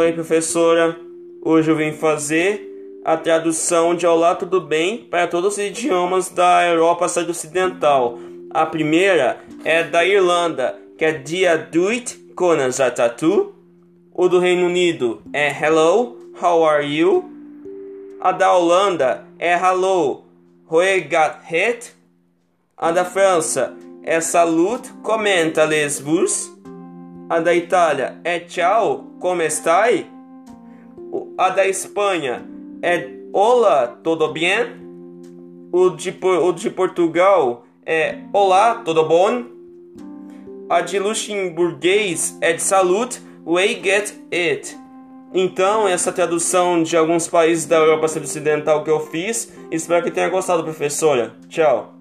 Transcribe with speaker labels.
Speaker 1: Oi, professora. Hoje eu vim fazer a tradução de Olá, tudo bem para todos os idiomas da Europa Ocidental. A primeira é da Irlanda, que é Dia Duit Konazatatu. O do Reino Unido é Hello, how are you? A da Holanda é Hello, hoe gaat het? A da França é Salut, comenta les vous? A da Itália é Tchau, como estai? A da Espanha é Olá, tudo bem? O de, o de Portugal é Olá, tudo bom? A de luxemburguês é de Salut, we get it. Então, essa tradução de alguns países da Europa Ocidental que eu fiz, espero que tenha gostado, professora. Tchau.